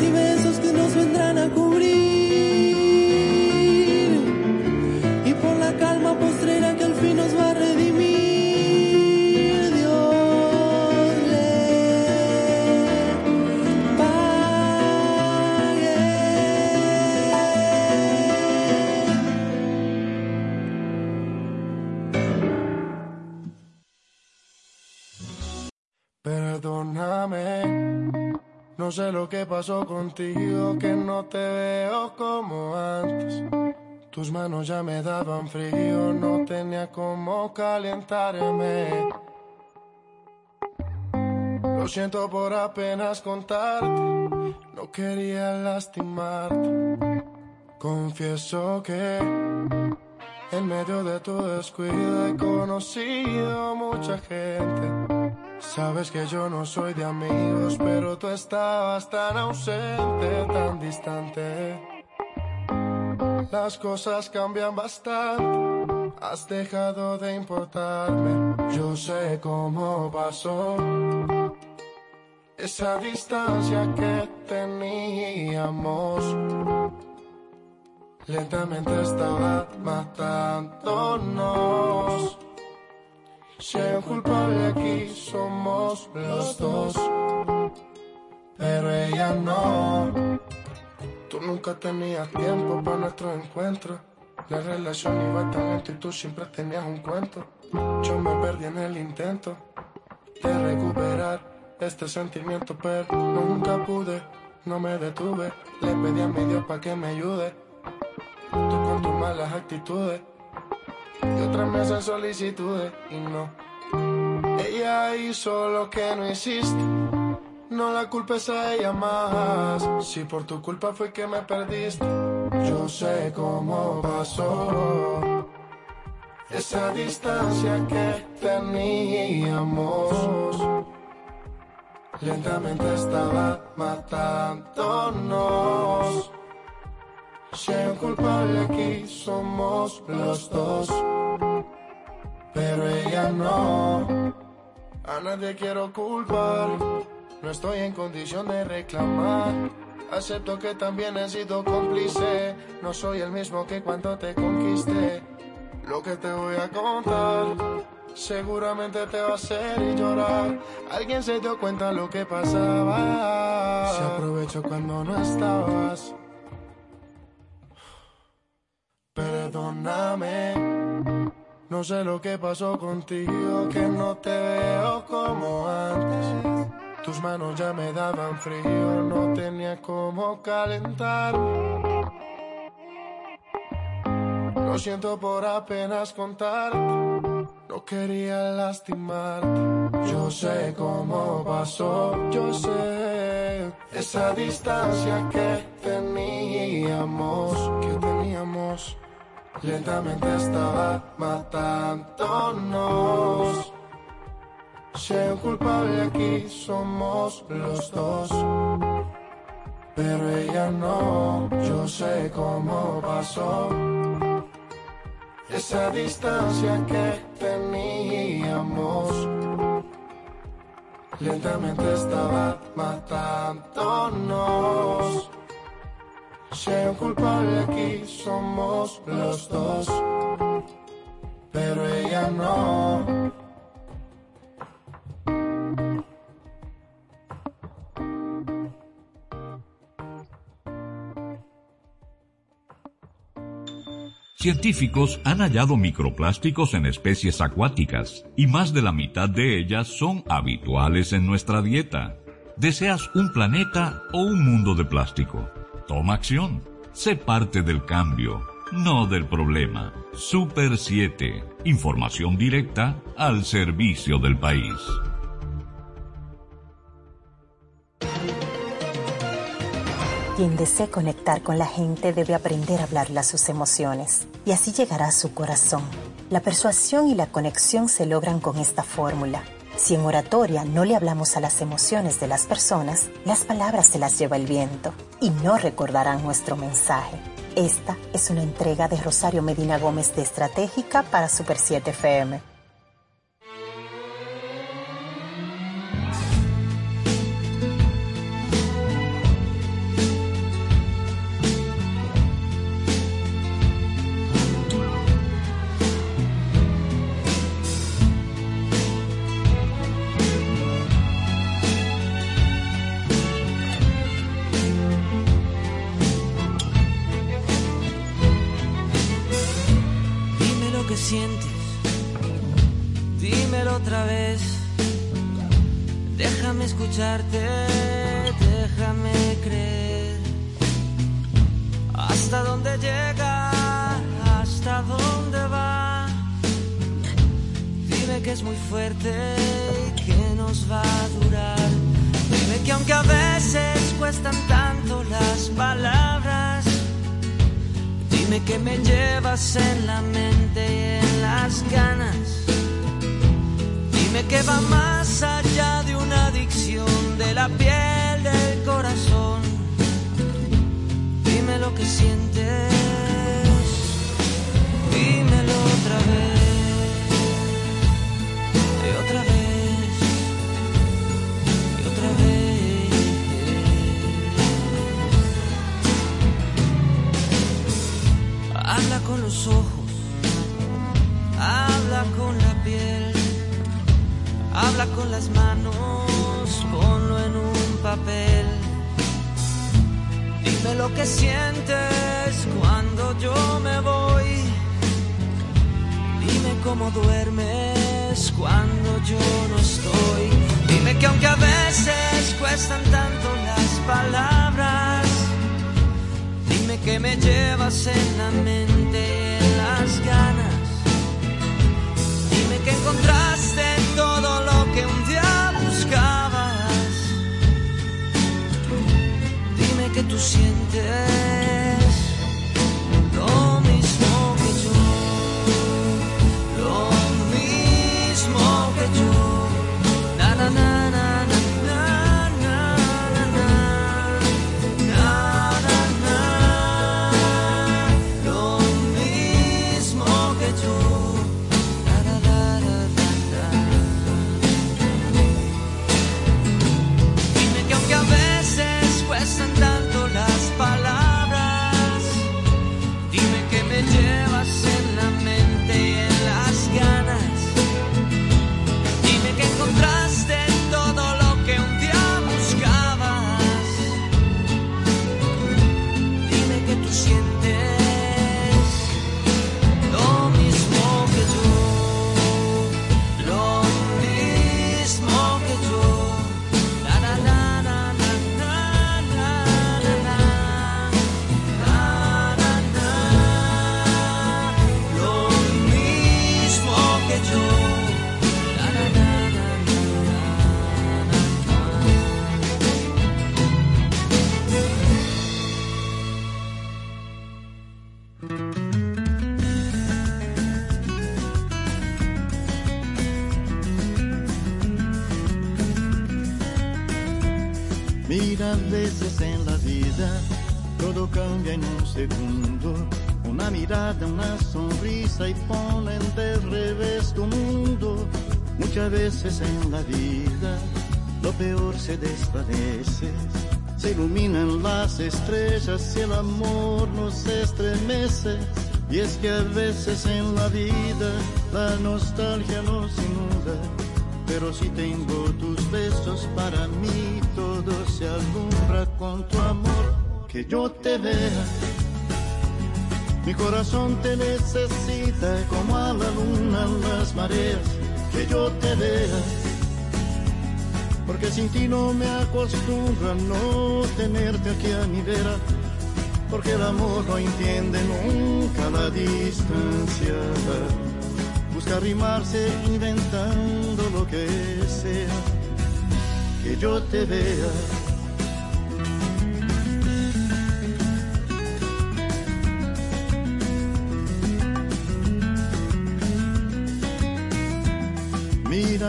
y besos que nos que pasó contigo, que no te veo como antes. Tus manos ya me daban frío, no tenía cómo calentarme. Lo siento por apenas contarte, no quería lastimarte. Confieso que en medio de tu descuido he conocido mucha gente. Sabes que yo no soy de amigos, pero tú estabas tan ausente, tan distante. Las cosas cambian bastante, has dejado de importarme. Yo sé cómo pasó esa distancia que teníamos. Lentamente estaba matándonos. Si hay un culpable aquí somos los dos, pero ella no. Tú nunca tenías tiempo para nuestro encuentro. La relación iba tan lento y tú siempre tenías un cuento. Yo me perdí en el intento de recuperar este sentimiento, pero nunca pude. No me detuve, le pedí a mi Dios para que me ayude. Tú con tus malas actitudes y otras meses solicitudes y no. Ella hizo lo que no hiciste. No la culpes a ella más. Si por tu culpa fue que me perdiste, yo sé cómo pasó. Esa distancia que teníamos lentamente estaba matándonos. Hay un culpable aquí somos los dos, pero ella no. A nadie quiero culpar, no estoy en condición de reclamar. Acepto que también he sido cómplice, no soy el mismo que cuando te conquisté. Lo que te voy a contar seguramente te va a hacer llorar. Alguien se dio cuenta lo que pasaba. Se aprovechó cuando no estabas. Perdóname, no sé lo que pasó contigo, que no te veo como antes. Tus manos ya me daban frío, no tenía cómo calentarme. Lo siento por apenas contarte, no quería lastimarte. Yo sé cómo pasó, yo sé esa distancia que teníamos, que teníamos. Lentamente estaba matándonos. Si hay un culpable aquí somos los dos. Pero ella no, yo sé cómo pasó. Esa distancia que teníamos. Lentamente estaba matándonos. Un culpable aquí somos los dos. Pero ella no. Científicos han hallado microplásticos en especies acuáticas y más de la mitad de ellas son habituales en nuestra dieta. ¿Deseas un planeta o un mundo de plástico? Toma acción. Sé parte del cambio, no del problema. Super 7. Información directa al servicio del país. Quien desee conectar con la gente debe aprender a hablarle a sus emociones y así llegará a su corazón. La persuasión y la conexión se logran con esta fórmula. Si en oratoria no le hablamos a las emociones de las personas, las palabras se las lleva el viento y no recordarán nuestro mensaje. Esta es una entrega de Rosario Medina Gómez de Estratégica para Super 7 FM. En la vida, lo peor se desvanece. Se iluminan las estrellas y el amor nos estremece. Y es que a veces en la vida la nostalgia nos inunda. Pero si tengo tus besos para mí, todo se alumbra con tu amor. Que yo te vea. Mi corazón te necesita como a la luna las mareas que yo te vea. Porque sin ti no me acostumbro a no tenerte aquí a mi vera. Porque el amor no entiende nunca la distancia. Busca rimarse inventando lo que sea. Que yo te vea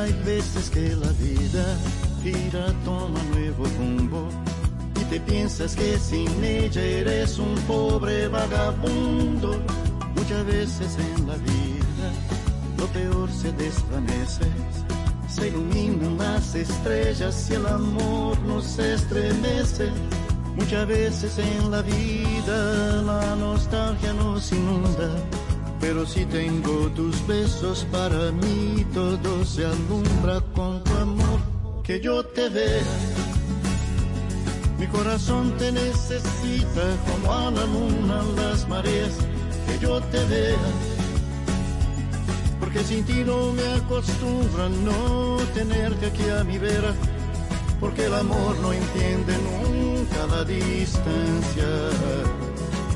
hay veces que la vida gira, toma nuevo rumbo y te piensas que sin ella eres un pobre vagabundo. Muchas veces en la vida lo peor se desvanece, se iluminan las estrellas y el amor nos estremece. Muchas veces en la vida la nostalgia nos inunda pero si tengo tus besos para mí, todo se alumbra con tu amor. Que yo te vea, mi corazón te necesita como a la luna las mareas. Que yo te vea, porque sin ti no me acostumbro a no tenerte aquí a mi vera, porque el amor no entiende nunca la distancia,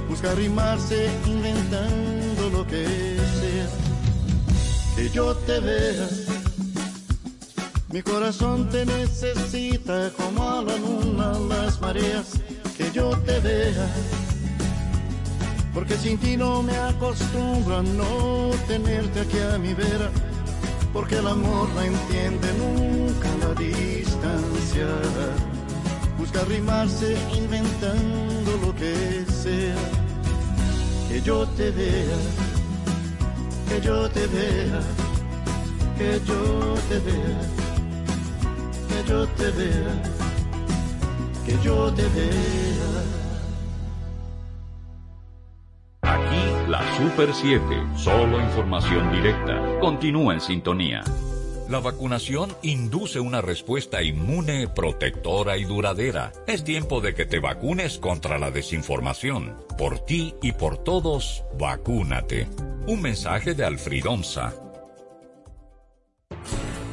busca rimarse inventando que sea, que yo te vea. Mi corazón te necesita como a la luna las mareas, que yo te vea. Porque sin ti no me acostumbro a no tenerte aquí a mi vera, porque el amor no entiende nunca la distancia, busca rimarse inventando lo que sea, que yo te vea, que yo te vea, que yo te vea, que yo te vea, que yo te vea. Super 7, solo información directa. Continúa en sintonía. La vacunación induce una respuesta inmune, protectora y duradera. Es tiempo de que te vacunes contra la desinformación. Por ti y por todos, vacúnate. Un mensaje de Alfridonza.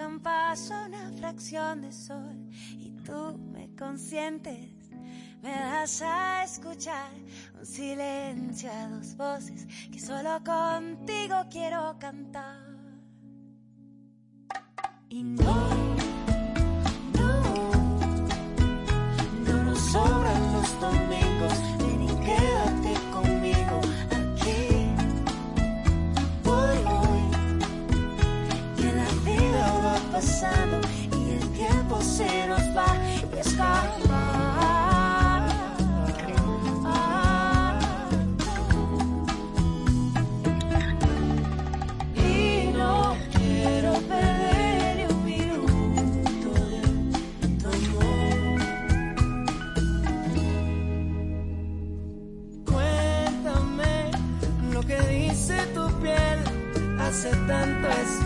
dejan paso una fracción de sol y tú me consientes. Me das a escuchar un silencio a dos voces que solo contigo quiero cantar. Y no, y el tiempo se nos va y escapa. Y no quiero perder un minuto de tu amor. Cuéntame lo que dice tu piel, hace tanto esperaba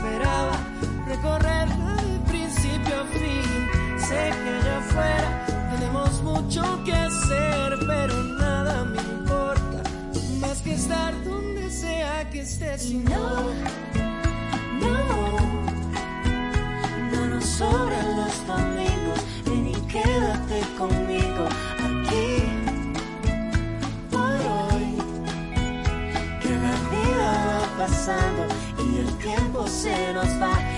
Que allá afuera tenemos mucho que hacer, pero nada me importa más que estar donde sea que estés. Y no, no, no nos sobran los domingos. Ven y quédate conmigo aquí. Por hoy, que la vida va pasando y el tiempo se nos va.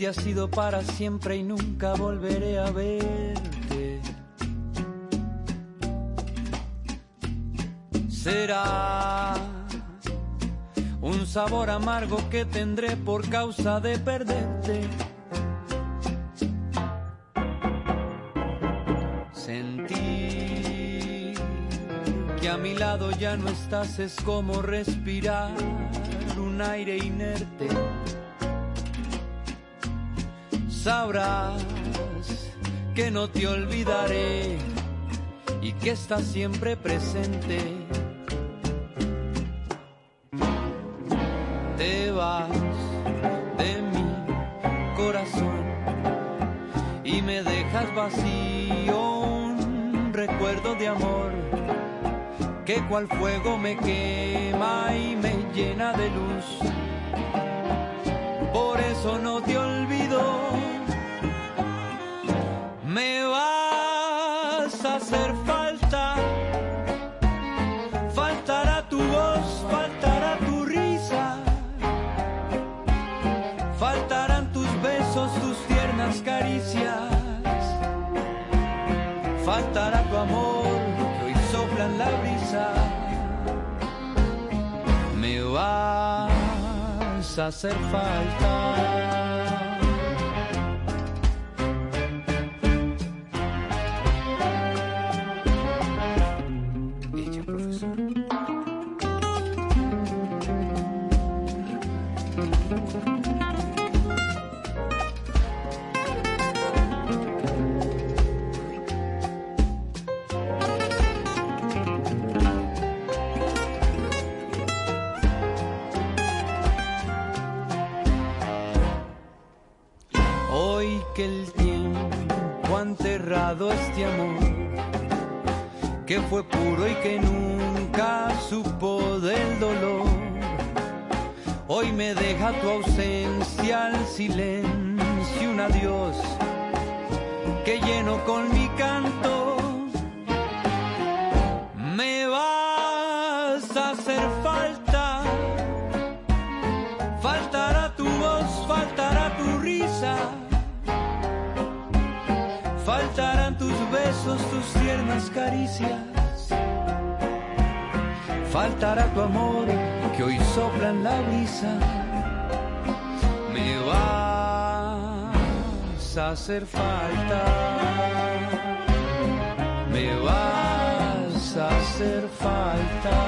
te has ido para siempre y nunca volveré a verte. Será un sabor amargo que tendré por causa de perderte. Sentir que a mi lado ya no estás es como respirar un aire inerte. Sabrás que no te olvidaré y que estás siempre presente. Te vas de mi corazón y me dejas vacío un recuerdo de amor que cual fuego me quema y me llena de luz. Por eso no te hacer falta. Que nunca supo del dolor. Hoy me deja tu ausencia al silencio, un adiós que lleno con mi canto. Me vas a hacer falta. Faltará tu voz, faltará tu risa. Faltarán tus besos, tus tiernas caricias. Faltará tu amor que hoy sopla en la brisa. Me vas a hacer falta. Me vas a hacer falta.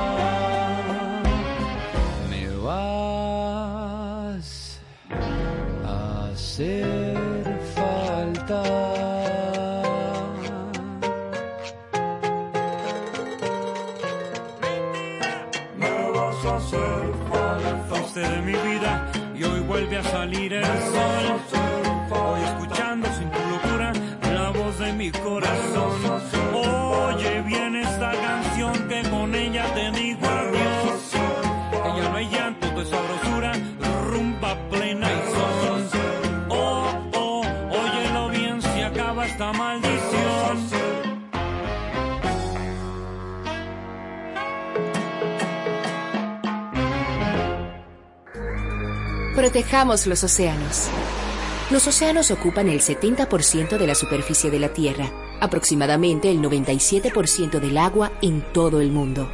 Me vas a hacer falta. De mi vida y hoy vuelve a salir el sol. Voy escuchando sin tu locura la voz de mi corazón. Protejamos los océanos. Los océanos ocupan el 70% de la superficie de la Tierra, aproximadamente el 97% del agua en todo el mundo.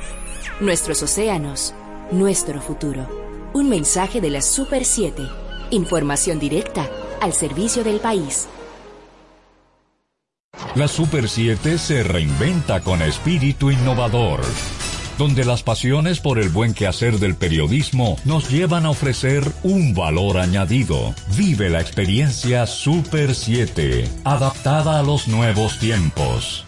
Nuestros océanos, nuestro futuro. Un mensaje de la Super 7. Información directa al servicio del país. La Super 7 se reinventa con espíritu innovador, donde las pasiones por el buen quehacer del periodismo nos llevan a ofrecer un valor añadido. Vive la experiencia Super 7, adaptada a los nuevos tiempos.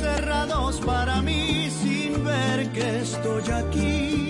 cerrados para mí sin ver que estoy aquí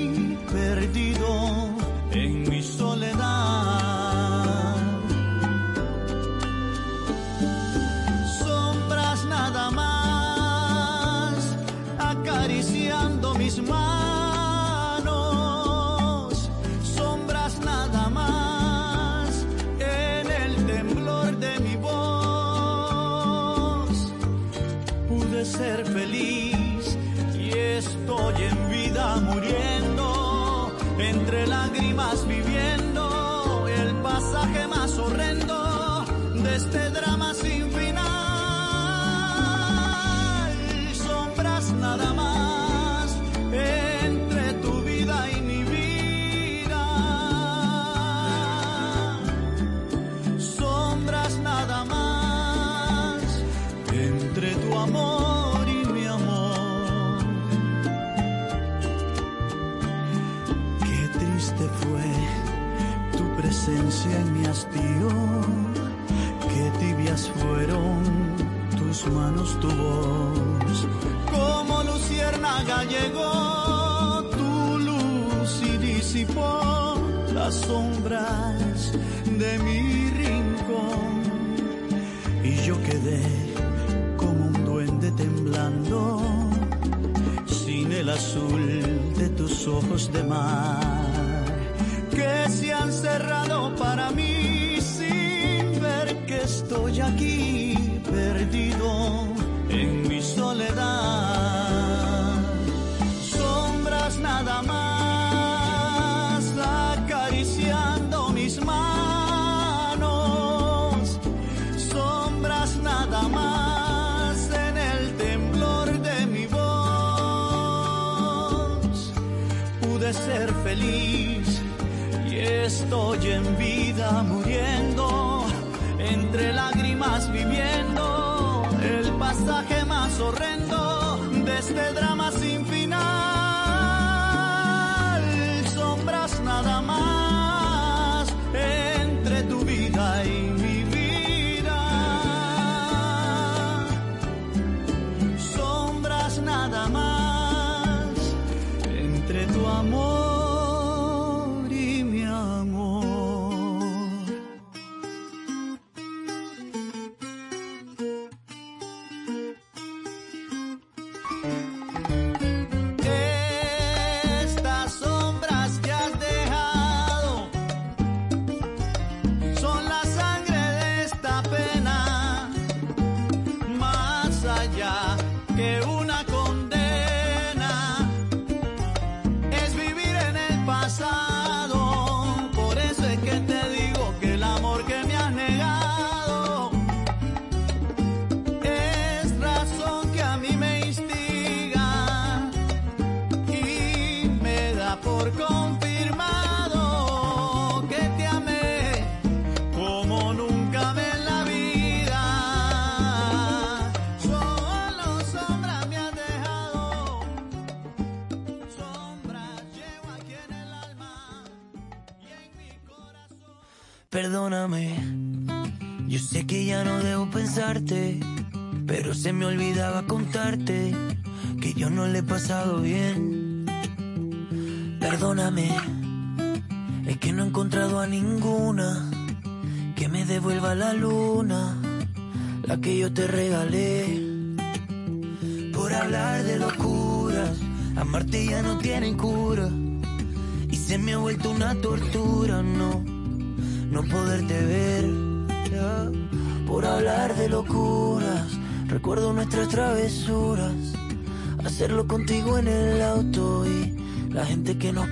que nos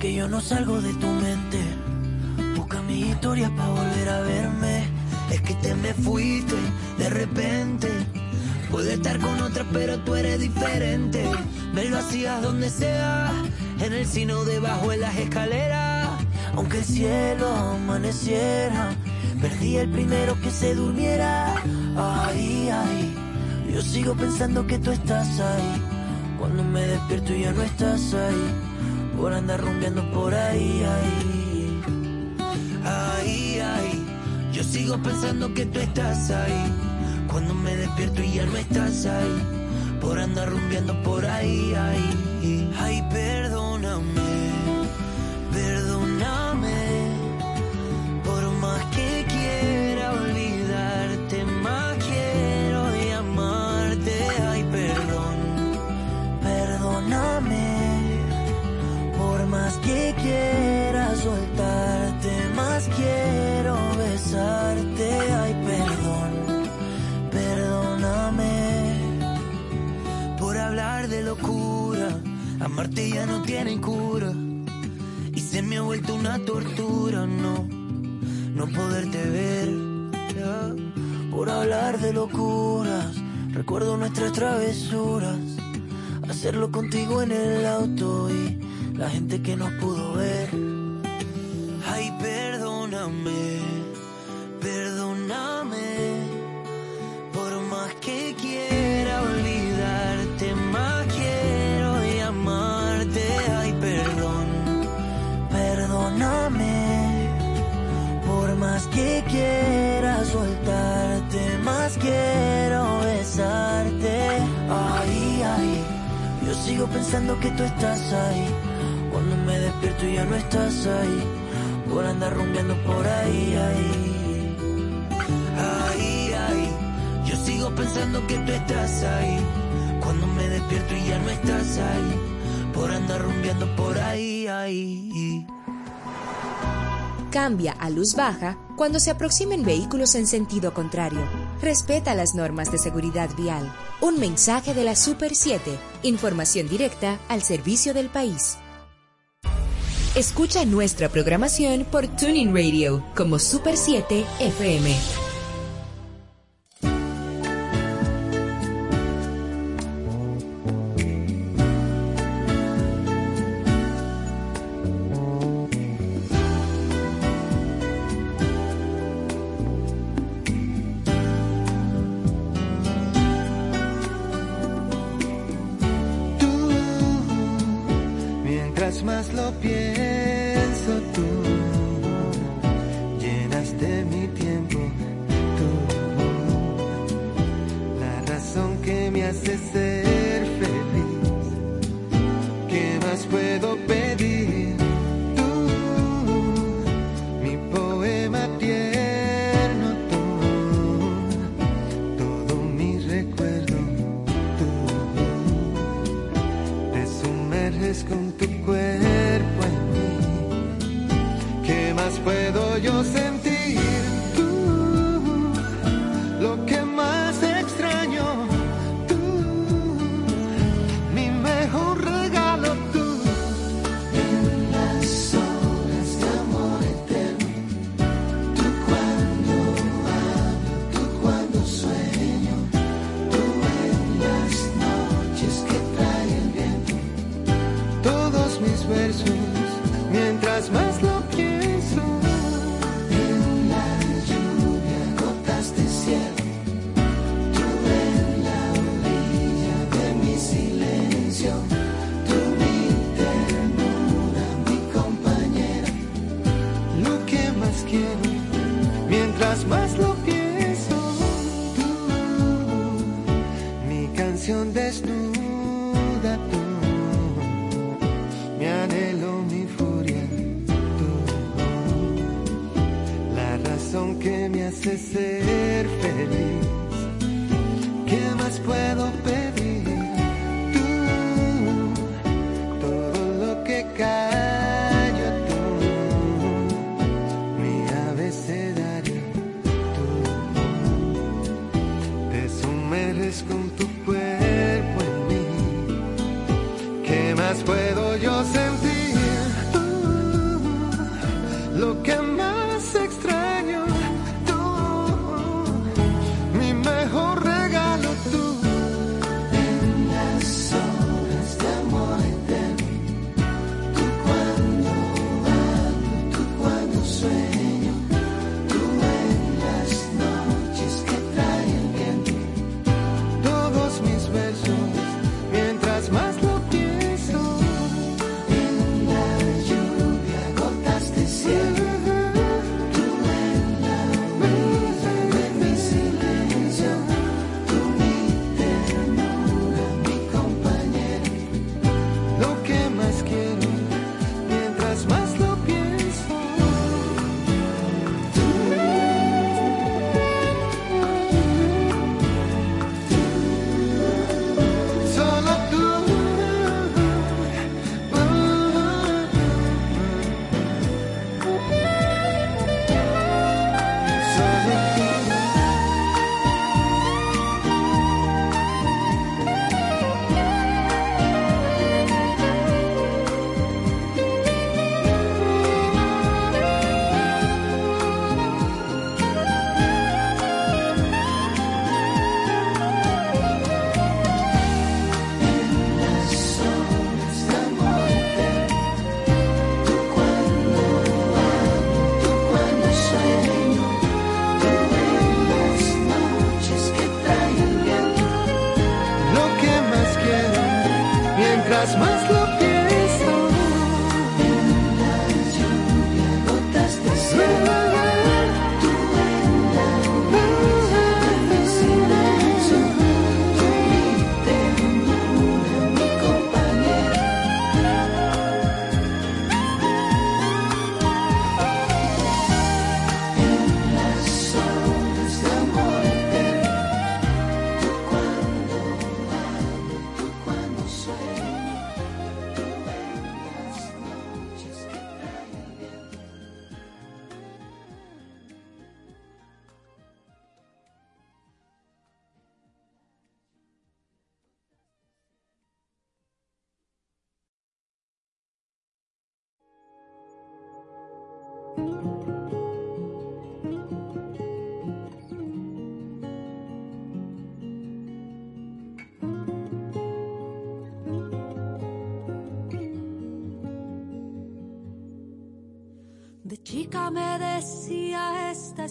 que yo no salgo de tu mente. Busca mi historia para volver a verme. Es que te me fuiste de repente. Pude estar con otra, pero tú eres diferente. Me lo hacías donde sea, en el sino debajo de las escaleras. Aunque el cielo amaneciera, perdí el primero que se durmiera. Ay, ay, yo sigo pensando que tú estás ahí. Cuando me despierto ya no estás ahí por andar rumbeando por ahí, ahí, ahí, ahí. Yo sigo pensando que tú estás ahí, cuando me despierto y ya no estás ahí, por andar rumbeando por ahí, ahí, ahí, perdón. Ya no tiene cura y se me ha vuelto una tortura, no, no poderte ver. Por hablar de locuras, recuerdo nuestras travesuras. Hacerlo contigo en el auto y la gente que nos pudo ver. Pensando que tú estás ahí. Cuando me despierto y ya no estás ahí. Por andar rumbeando por ahí, ahí. Ay, ay, yo sigo pensando que tú estás ahí. Cuando me despierto y ya no estás ahí. Por andar rumbeando por ahí, ahí. Cambia a luz baja cuando se aproximen vehículos en sentido contrario. Respeta las normas de seguridad vial. Un mensaje de la Super 7. Información directa al servicio del país. Escucha nuestra programación por Tuning Radio como Super 7 FM.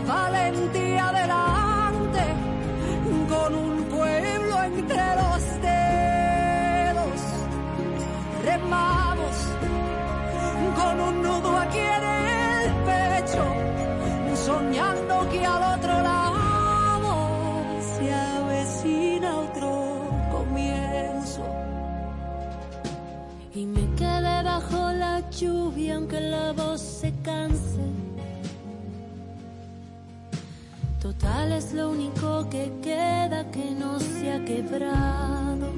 valentía delante, con un pueblo entre los dedos. Remamos con un nudo aquí en el pecho, soñando que al otro lado se avecina otro comienzo. Y me quedé bajo la lluvia aunque la voz se canse. Total es lo único que queda que no se ha quebrado.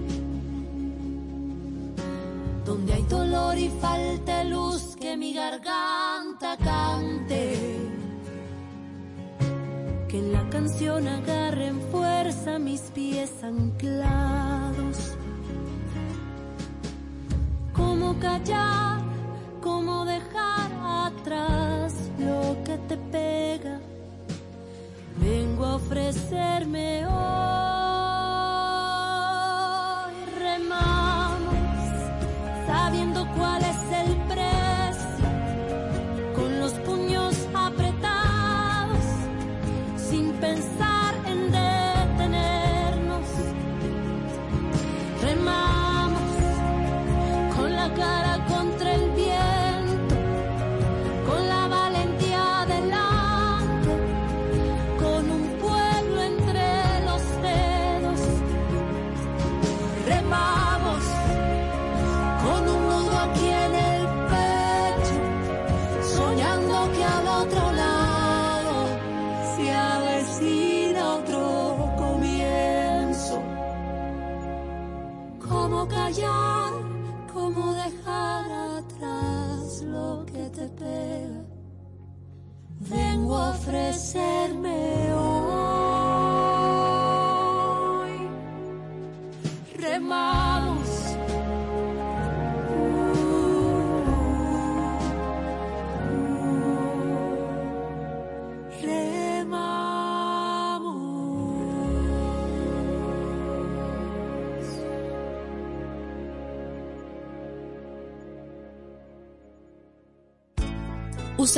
Donde hay dolor y falta luz que mi garganta cante. Que la canción agarren fuerza mis pies anclados. Cómo callar cómo dejar atrás lo que te pega. Vengo a ofrecerme.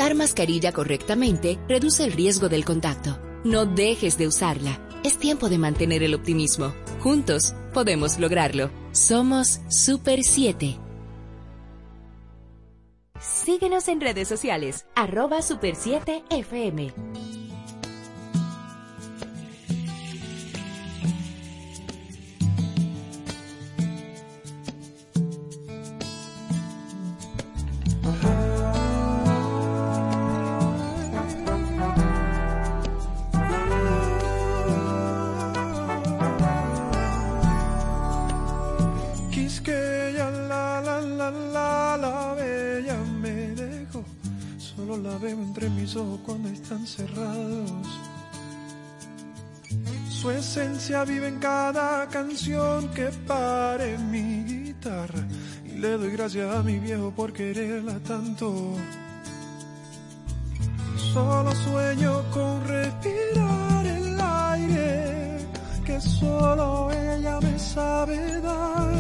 Usar mascarilla correctamente reduce el riesgo del contacto. No dejes de usarla. Es tiempo de mantener el optimismo. Juntos podemos lograrlo. Somos Super 7. Síguenos en redes sociales, arroba super7fm. Cuando están cerrados. Su esencia vive en cada canción que pare mi guitarra. Y le doy gracias a mi viejo por quererla tanto. Solo sueño con respirar el aire que solo ella me sabe dar.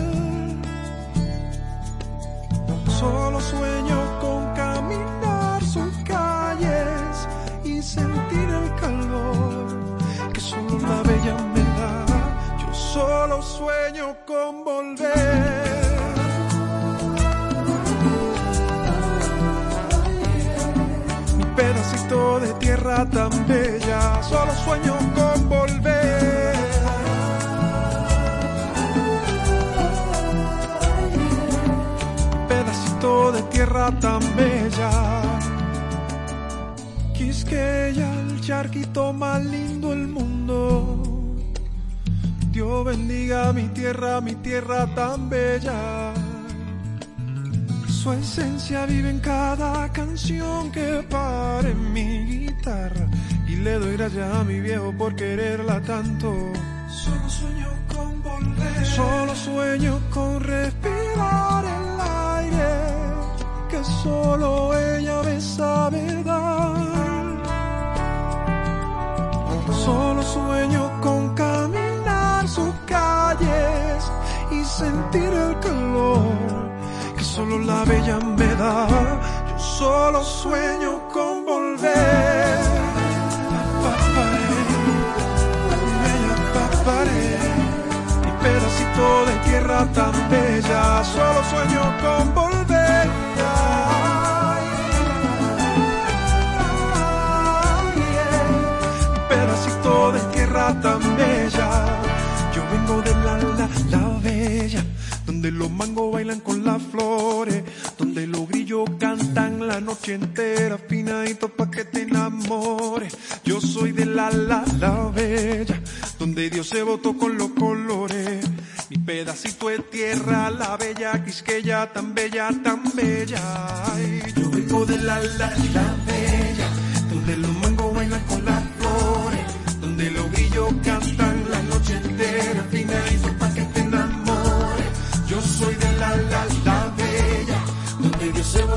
Solo sueño solo sueño con volver. Mi pedacito de tierra tan bella, solo sueño con volver. Pedacito de tierra tan bella. Quisqueya, el charquito más lindo del mundo. Dios bendiga mi tierra, mi tierra tan bella. Su esencia vive en cada canción que pare en mi guitarra. Y le doy gracias a mi viejo por quererla tanto. Solo sueño con volver. Solo sueño con respirar el aire que solo ella me sabe dar. Solo sueño con caminar sus calles y sentir el calor que solo la bella me da. Yo solo sueño con volver. Paparé, bella paparé, mi pedacito de tierra tan bella. Solo sueño con volver. Mangos bailan con las flores, donde los grillos cantan la noche entera, finadito pa' que te enamores. Yo soy de la, la, la bella, donde Dios se votó con los colores. Mi pedacito de tierra, la bella quisqueya, tan bella, tan bella. Yo vengo de la, la, la bella, donde los mangos bailan con las flores, donde los grillos cantan la noche entera, finadito pa'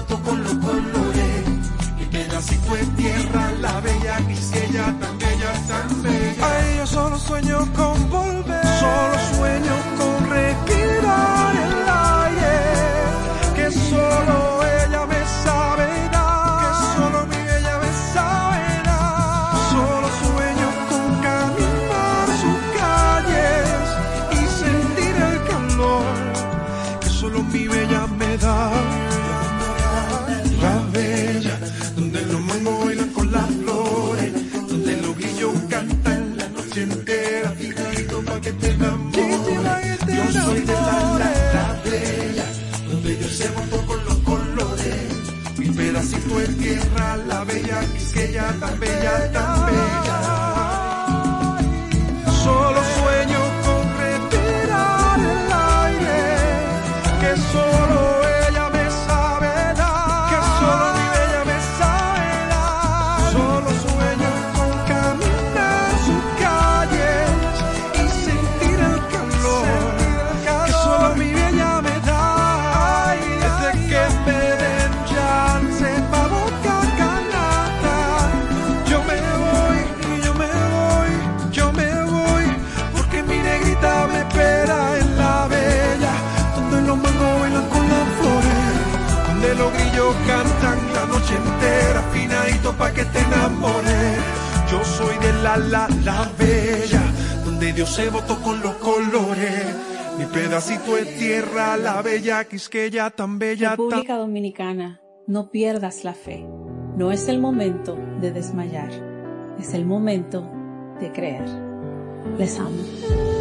votó con los colores. Mi pedacito de tierra, la bella quisqueya, tan bella, tan bella. Ay, yo solo sueño con volver, solo sueño con respirar pedacito de tierra, la bella quisqueya, tan bella, tan bella. La, la, la bella, donde Dios se votó con los colores. Mi pedacito de tierra, la bella quisqueya, tan bella. República Dominicana, no pierdas la fe. No es el momento de desmayar, es el momento de creer. Les amo.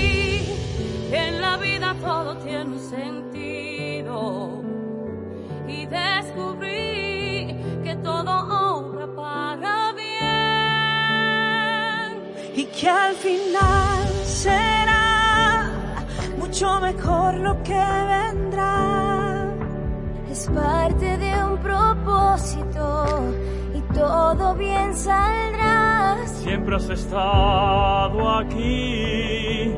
en la vida todo tiene un sentido. Y descubrí que todo obra para bien. Y que al final será mucho mejor lo que vendrá. Es parte de un propósito todo bien saldrá. Siempre has estado aquí,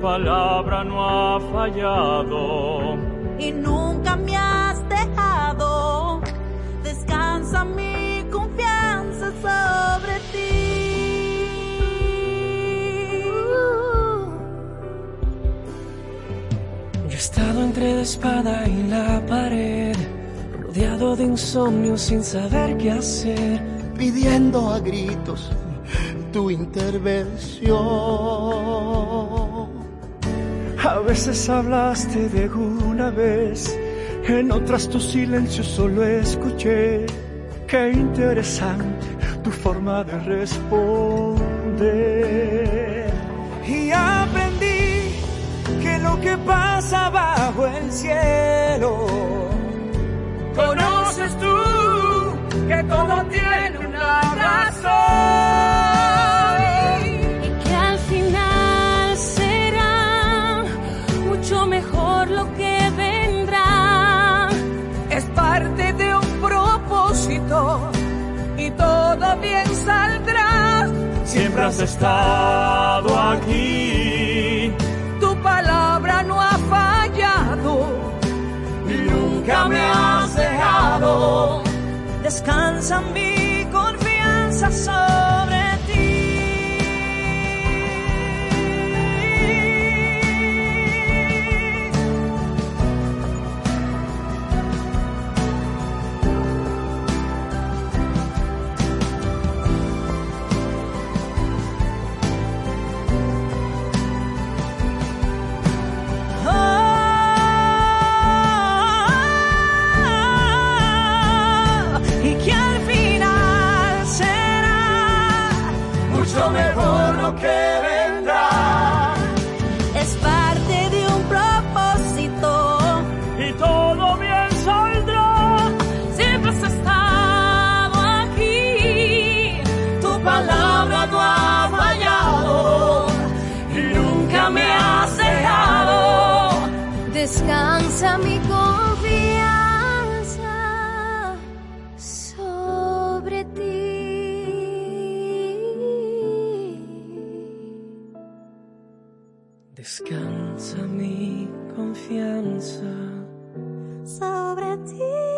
palabra no ha fallado. Y nunca me has dejado, descansa mi confianza sobre ti. Yo he estado entre la espada y la pared, rodeado de insomnio sin saber qué hacer, pidiendo a gritos tu intervención. A veces hablaste de una vez, en otras tu silencio solo escuché. Qué interesante tu forma de responder. Y aprendí que lo que pasa bajo el cielo, conoces tú que todo tiene una razón. Has estado aquí, Tu palabra no ha fallado y nunca me has dejado. Descansa mi confianza sobre Descansa mi confianza. sobre ti.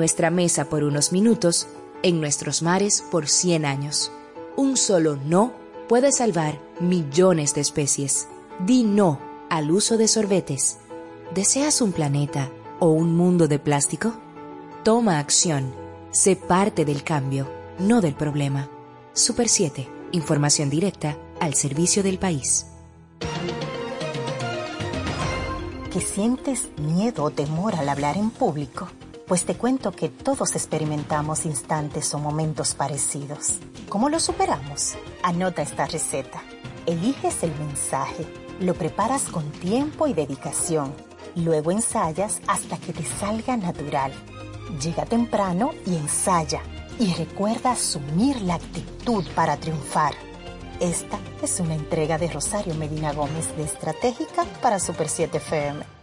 Nuestra mesa por unos minutos, en nuestros mares por 100 años. Un solo no puede salvar millones de especies. Di no al uso de sorbetes. ¿Deseas un planeta o un mundo de plástico? Toma acción. Sé parte del cambio, no del problema. Super 7. Información directa al servicio del país. ¿Que sientes miedo o temor al hablar en público? Pues te cuento que todos experimentamos instantes o momentos parecidos. ¿Cómo lo superamos? Anota esta receta. Eliges el mensaje, lo preparas con tiempo y dedicación. Luego ensayas hasta que te salga natural. Llega temprano y ensaya. Y recuerda asumir la actitud para triunfar. Esta es una entrega de Rosario Medina Gómez de Estratégica para Super 7 FM.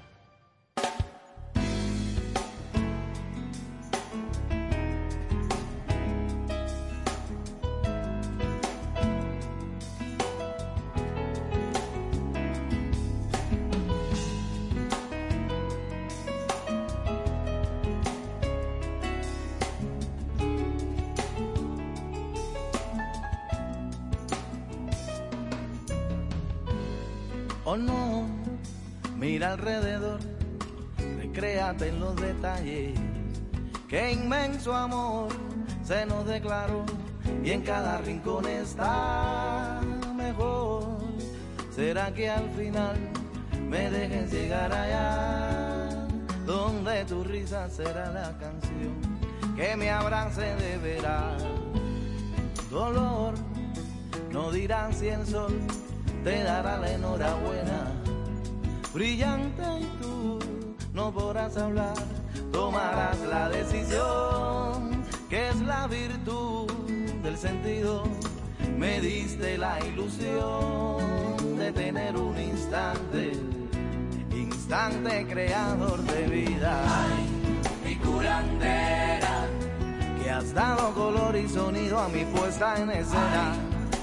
Oh no, mira alrededor, recréate en los detalles. Qué inmenso amor se nos declaró y en cada rincón está mejor. ¿Será que al final me dejes llegar allá? Donde tu risa será la canción que me abrace de veras. Dolor, no dirán si el sol te dará la enhorabuena. Brillante y tú no podrás hablar, tomarás la decisión que es la virtud del sentido. Me diste la ilusión de tener un instante, instante creador de vida. mi curandera, que has dado color y sonido a mi puesta en escena.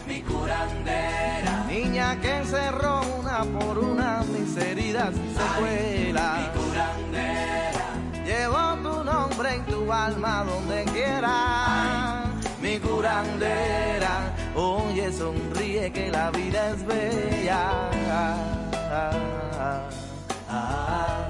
mi curandera, niña que cerró una por una mis heridas y secuelas. mi curandera, llevo tu nombre y tu alma donde quiera. mi curandera, oye sonríe que la vida es bella. Ah, ah, ah,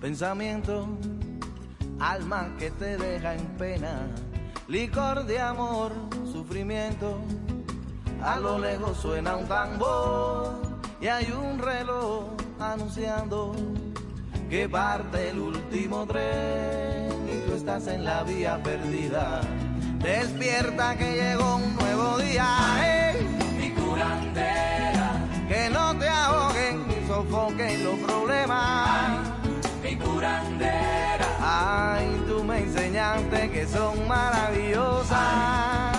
pensamiento, alma que te deja en pena, licor de amor, sufrimiento. A lo lejos suena un tambor y hay un reloj anunciando que parte el último tren y tú estás en la vía perdida. Despierta que llegó un nuevo día, ¡eh! mi curandera, que no te ahoguen ni sofoquen los problemas. Ay, tú me enseñaste que son maravillosas.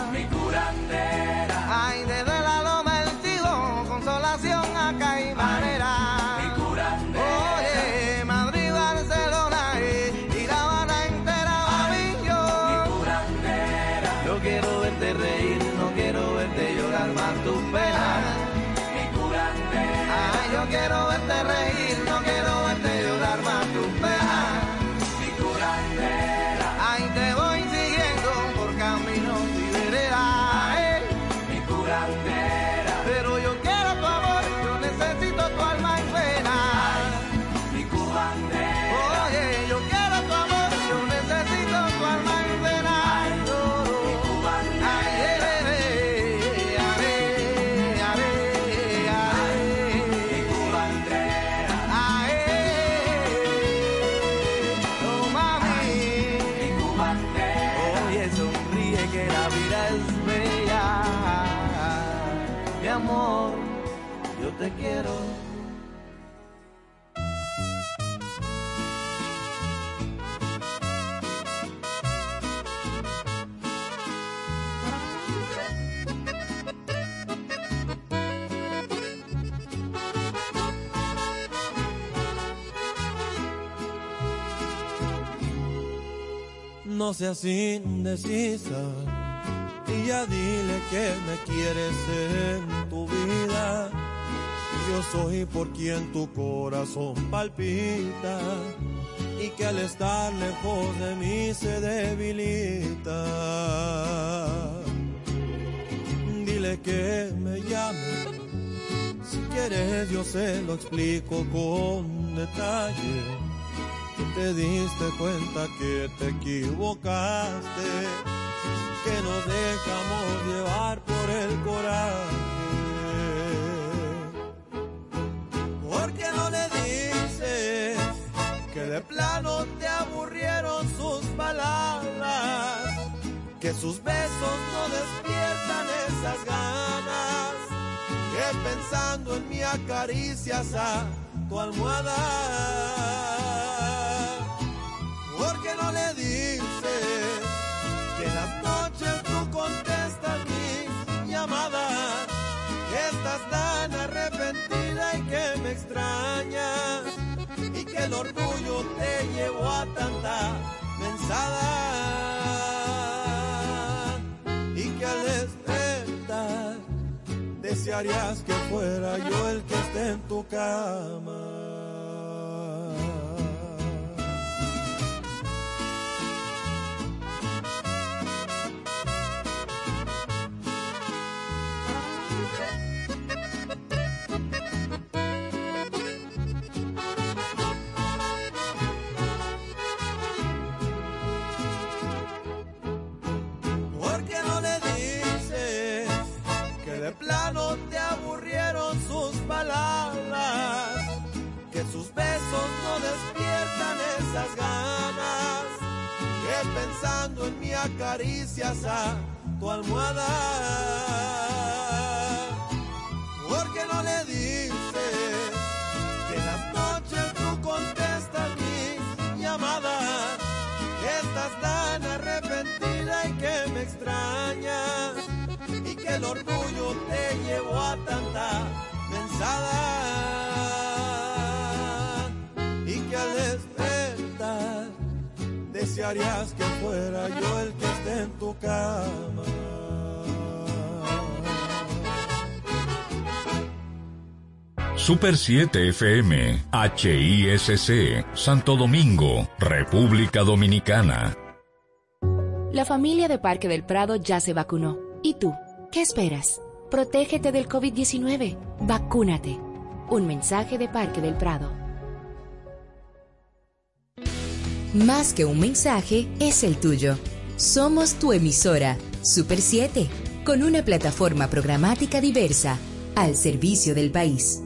No seas indecisa y ya dile que me quieres en tu vida. Yo soy por quien tu corazón palpita y que al estar lejos de mí se debilita. Dile que me llame, si quieres yo se lo explico con detalle te diste cuenta que te equivocaste, que nos dejamos llevar por el coraje. Porque no le dices que de plano te aburrieron sus palabras, que sus besos no despiertan esas ganas, que pensando en mí acaricias a tu almohada porque no le dices que en las noches tú contestas mis llamadas, que estás tan arrepentida y que me extrañas, y que el orgullo te llevó a tanta mensada, y que al despertar desearías que fuera yo el que esté en tu cama. pensando en mí acaricias a tu almohada. Porque no le dices que fuera yo el que esté en tu cama. Super 7 FM, HISC, Santo Domingo, República Dominicana. La familia de Parque del Prado ya se vacunó. ¿Y tú? ¿Qué esperas? Protégete del COVID-19. Vacúnate. Un mensaje de Parque del Prado. Más que un mensaje, es el tuyo. Somos tu emisora, Super 7, con una plataforma programática diversa, al servicio del país.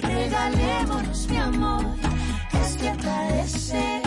Regalémonos, mi amor, es que.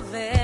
love it.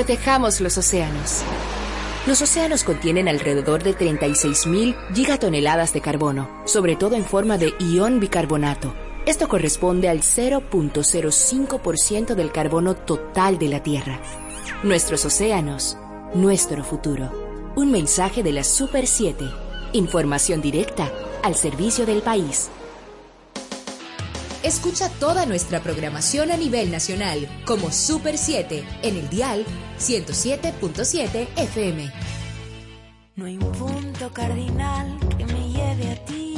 Protejamos los océanos. Los océanos contienen alrededor de 36.000 gigatoneladas de carbono, sobre todo en forma de ion bicarbonato. Esto corresponde al 0.05% del carbono total de la Tierra. Nuestros océanos, nuestro futuro. Un mensaje de la Super 7. Información directa al servicio del país. Escucha toda nuestra programación a nivel nacional como Super 7 en el dial 107.7 FM. No hay un punto cardinal que me lleve a ti